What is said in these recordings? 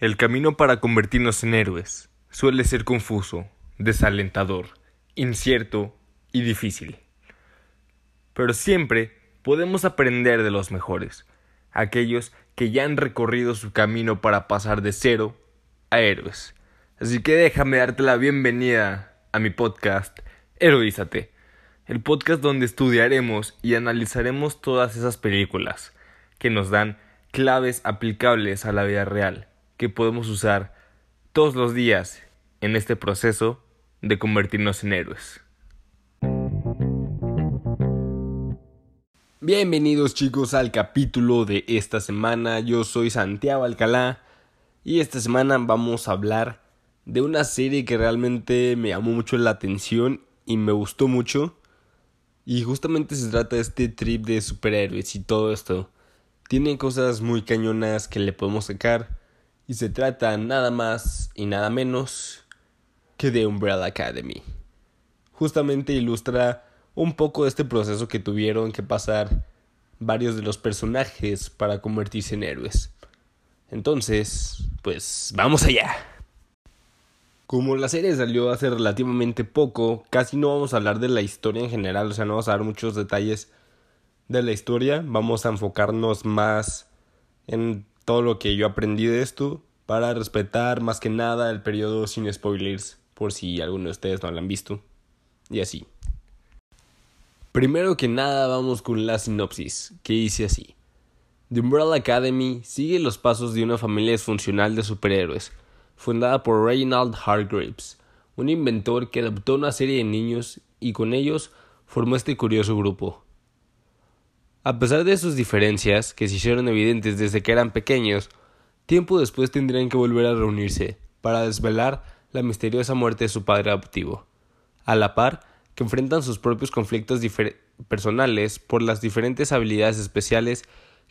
El camino para convertirnos en héroes suele ser confuso, desalentador, incierto y difícil. Pero siempre podemos aprender de los mejores, aquellos que ya han recorrido su camino para pasar de cero a héroes. Así que déjame darte la bienvenida a mi podcast Heroízate, el podcast donde estudiaremos y analizaremos todas esas películas que nos dan claves aplicables a la vida real que podemos usar todos los días en este proceso de convertirnos en héroes. Bienvenidos chicos al capítulo de esta semana, yo soy Santiago Alcalá y esta semana vamos a hablar de una serie que realmente me llamó mucho la atención y me gustó mucho y justamente se trata de este trip de superhéroes y todo esto. Tiene cosas muy cañonas que le podemos sacar y se trata nada más y nada menos que de Umbrella Academy. Justamente ilustra un poco este proceso que tuvieron que pasar varios de los personajes para convertirse en héroes. Entonces, pues vamos allá. Como la serie salió hace relativamente poco, casi no vamos a hablar de la historia en general, o sea, no vamos a dar muchos detalles de la historia, vamos a enfocarnos más en todo lo que yo aprendí de esto para respetar más que nada el periodo sin spoilers por si alguno de ustedes no lo han visto y así. Primero que nada vamos con la sinopsis, que dice así. The Umbrella Academy sigue los pasos de una familia disfuncional de superhéroes, fundada por Reginald Hargreaves, un inventor que adoptó una serie de niños y con ellos formó este curioso grupo. A pesar de sus diferencias, que se hicieron evidentes desde que eran pequeños, tiempo después tendrían que volver a reunirse para desvelar la misteriosa muerte de su padre adoptivo, a la par que enfrentan sus propios conflictos personales por las diferentes habilidades especiales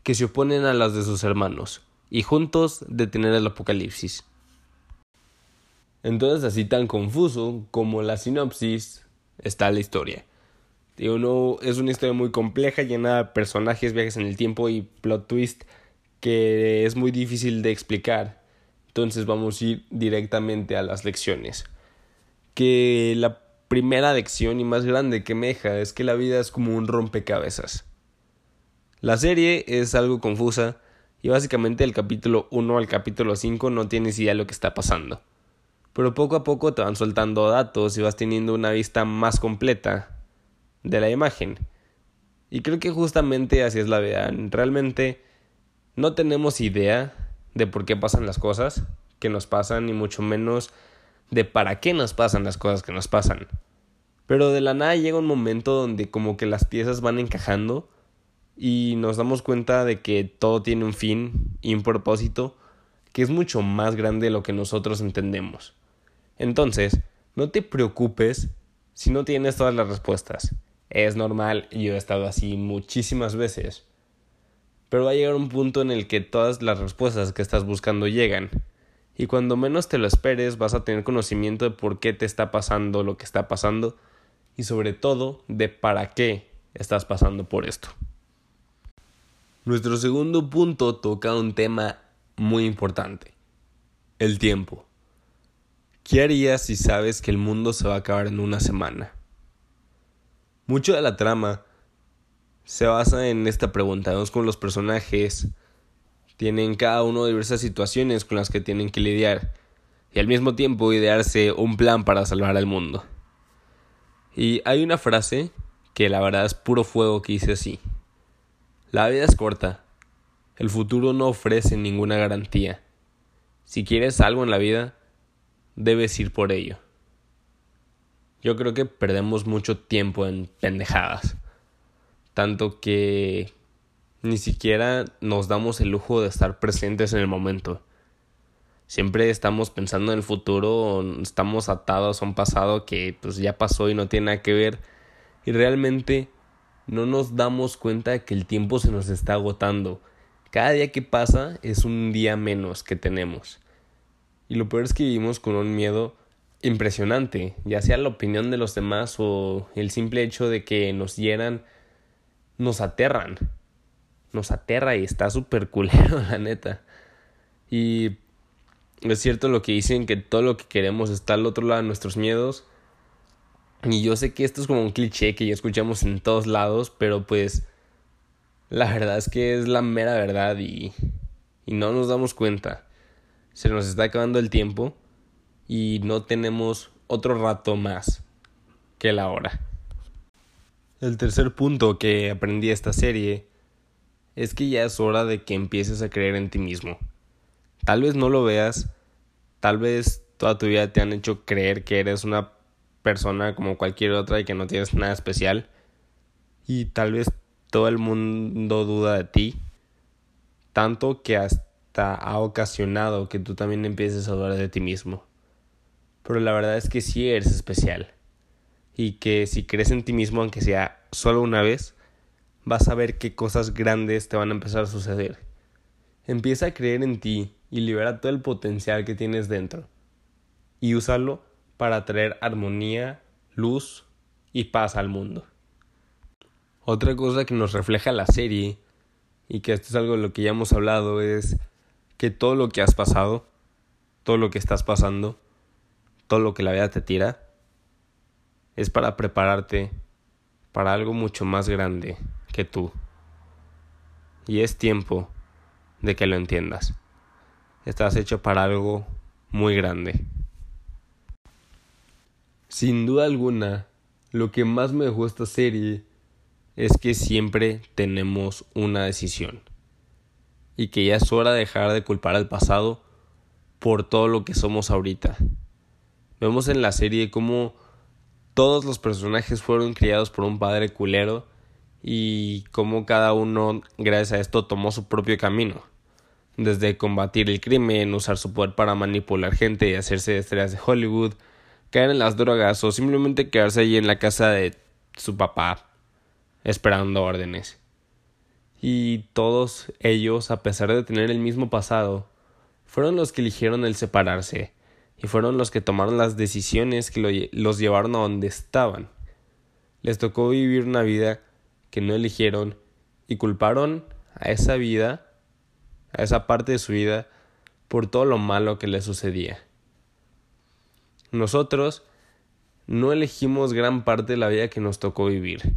que se oponen a las de sus hermanos, y juntos detener el apocalipsis. Entonces, así tan confuso como la sinopsis, está la historia. Es una historia muy compleja, llena de personajes, viajes en el tiempo y plot twist que es muy difícil de explicar. Entonces vamos a ir directamente a las lecciones. Que la primera lección y más grande que me deja es que la vida es como un rompecabezas. La serie es algo confusa y básicamente el capítulo 1 al capítulo 5 no tienes idea de lo que está pasando. Pero poco a poco te van soltando datos y vas teniendo una vista más completa de la imagen. Y creo que justamente así es la vida. Realmente no tenemos idea de por qué pasan las cosas que nos pasan, ni mucho menos de para qué nos pasan las cosas que nos pasan. Pero de la nada llega un momento donde como que las piezas van encajando y nos damos cuenta de que todo tiene un fin y un propósito que es mucho más grande de lo que nosotros entendemos. Entonces, no te preocupes si no tienes todas las respuestas. Es normal, yo he estado así muchísimas veces. Pero va a llegar un punto en el que todas las respuestas que estás buscando llegan. Y cuando menos te lo esperes vas a tener conocimiento de por qué te está pasando lo que está pasando y sobre todo de para qué estás pasando por esto. Nuestro segundo punto toca un tema muy importante. El tiempo. ¿Qué harías si sabes que el mundo se va a acabar en una semana? Mucho de la trama se basa en esta pregunta. Vemos con los personajes tienen cada uno diversas situaciones con las que tienen que lidiar y al mismo tiempo idearse un plan para salvar al mundo. Y hay una frase que la verdad es puro fuego que dice así. La vida es corta. El futuro no ofrece ninguna garantía. Si quieres algo en la vida, debes ir por ello. Yo creo que perdemos mucho tiempo en pendejadas. Tanto que ni siquiera nos damos el lujo de estar presentes en el momento. Siempre estamos pensando en el futuro, estamos atados a un pasado que pues ya pasó y no tiene nada que ver. Y realmente no nos damos cuenta de que el tiempo se nos está agotando. Cada día que pasa es un día menos que tenemos. Y lo peor es que vivimos con un miedo impresionante, ya sea la opinión de los demás o el simple hecho de que nos hieran, nos aterran. Nos aterra y está súper culero, la neta. Y es cierto lo que dicen que todo lo que queremos está al otro lado de nuestros miedos. Y yo sé que esto es como un cliché que ya escuchamos en todos lados, pero pues la verdad es que es la mera verdad y, y no nos damos cuenta. Se nos está acabando el tiempo y no tenemos otro rato más que la hora. El tercer punto que aprendí esta serie es que ya es hora de que empieces a creer en ti mismo. Tal vez no lo veas, tal vez toda tu vida te han hecho creer que eres una persona como cualquier otra y que no tienes nada especial. Y tal vez todo el mundo duda de ti, tanto que hasta ha ocasionado que tú también empieces a dudar de ti mismo. Pero la verdad es que sí eres especial. Y que si crees en ti mismo, aunque sea solo una vez, vas a ver qué cosas grandes te van a empezar a suceder. Empieza a creer en ti y libera todo el potencial que tienes dentro. Y úsalo para traer armonía, luz y paz al mundo. Otra cosa que nos refleja la serie, y que esto es algo de lo que ya hemos hablado, es que todo lo que has pasado, todo lo que estás pasando, todo lo que la vida te tira, es para prepararte para algo mucho más grande que tú. Y es tiempo de que lo entiendas. Estás hecho para algo muy grande. Sin duda alguna, lo que más me dejó esta serie es que siempre tenemos una decisión. Y que ya es hora de dejar de culpar al pasado por todo lo que somos ahorita. Vemos en la serie cómo todos los personajes fueron criados por un padre culero y cómo cada uno, gracias a esto, tomó su propio camino. Desde combatir el crimen, usar su poder para manipular gente y hacerse estrellas de Hollywood, caer en las drogas o simplemente quedarse allí en la casa de su papá esperando órdenes. Y todos ellos, a pesar de tener el mismo pasado, fueron los que eligieron el separarse y fueron los que tomaron las decisiones que los llevaron a donde estaban. Les tocó vivir una vida que no eligieron y culparon a esa vida, a esa parte de su vida, por todo lo malo que les sucedía. Nosotros no elegimos gran parte de la vida que nos tocó vivir.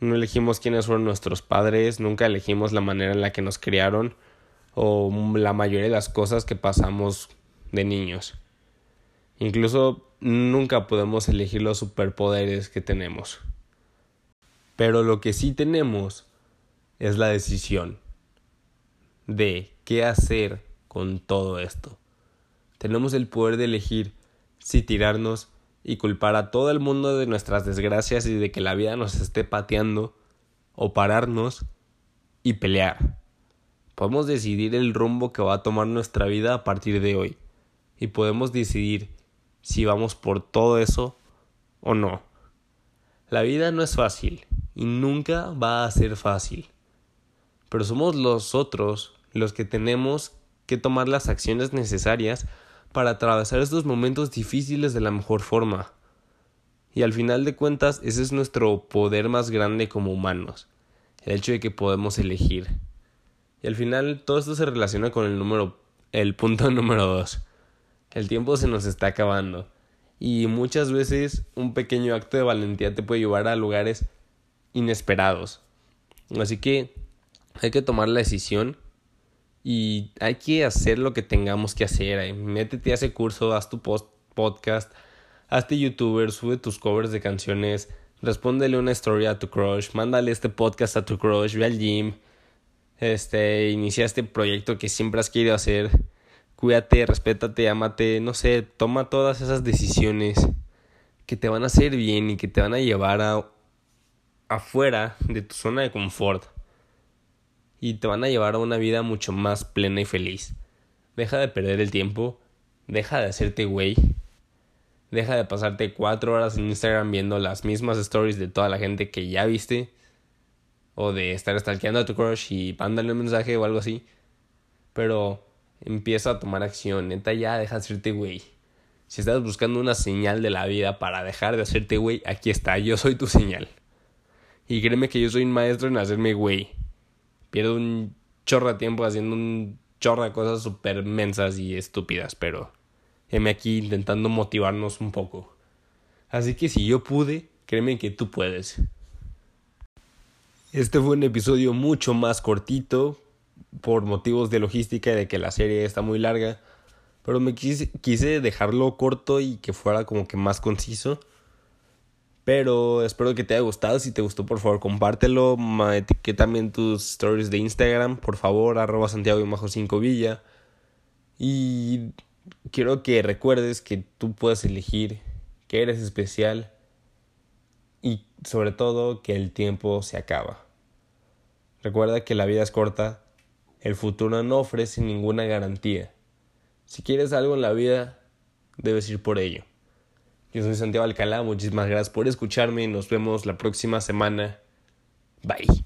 No elegimos quiénes fueron nuestros padres, nunca elegimos la manera en la que nos criaron o la mayoría de las cosas que pasamos de niños. Incluso nunca podemos elegir los superpoderes que tenemos. Pero lo que sí tenemos es la decisión de qué hacer con todo esto. Tenemos el poder de elegir si tirarnos y culpar a todo el mundo de nuestras desgracias y de que la vida nos esté pateando, o pararnos y pelear. Podemos decidir el rumbo que va a tomar nuestra vida a partir de hoy, y podemos decidir si vamos por todo eso o no. La vida no es fácil y nunca va a ser fácil, pero somos los otros los que tenemos que tomar las acciones necesarias para atravesar estos momentos difíciles de la mejor forma. Y al final de cuentas, ese es nuestro poder más grande como humanos, el hecho de que podemos elegir. Y al final todo esto se relaciona con el número el punto número dos. El tiempo se nos está acabando. Y muchas veces un pequeño acto de valentía te puede llevar a lugares inesperados. Así que hay que tomar la decisión y hay que hacer lo que tengamos que hacer. Métete a ese curso, haz tu podcast, hazte youtuber, sube tus covers de canciones, respóndele una historia a tu crush, mándale este podcast a tu crush, ve al gym, este, inicia este proyecto que siempre has querido hacer. Cuídate, respétate, amate, no sé, toma todas esas decisiones que te van a hacer bien y que te van a llevar a afuera de tu zona de confort y te van a llevar a una vida mucho más plena y feliz. Deja de perder el tiempo, deja de hacerte güey, deja de pasarte cuatro horas en Instagram viendo las mismas stories de toda la gente que ya viste, o de estar stalkeando a tu crush y mándale un mensaje o algo así, pero empieza a tomar acción, neta ya deja de hacerte güey. Si estás buscando una señal de la vida para dejar de hacerte güey, aquí está, yo soy tu señal. Y créeme que yo soy un maestro en hacerme güey pierdo un chorro de tiempo haciendo un chorra de cosas súper mensas y estúpidas, pero heme aquí intentando motivarnos un poco. Así que si yo pude, créeme que tú puedes. Este fue un episodio mucho más cortito por motivos de logística y de que la serie está muy larga, pero me quise, quise dejarlo corto y que fuera como que más conciso. Pero espero que te haya gustado. Si te gustó, por favor, compártelo. Etiqueta también tus stories de Instagram. Por favor, arroba Santiago y 5 Villa. Y quiero que recuerdes que tú puedes elegir, que eres especial y sobre todo que el tiempo se acaba. Recuerda que la vida es corta, el futuro no ofrece ninguna garantía. Si quieres algo en la vida, debes ir por ello. Yo soy Santiago Alcalá, muchísimas gracias por escucharme y nos vemos la próxima semana. Bye.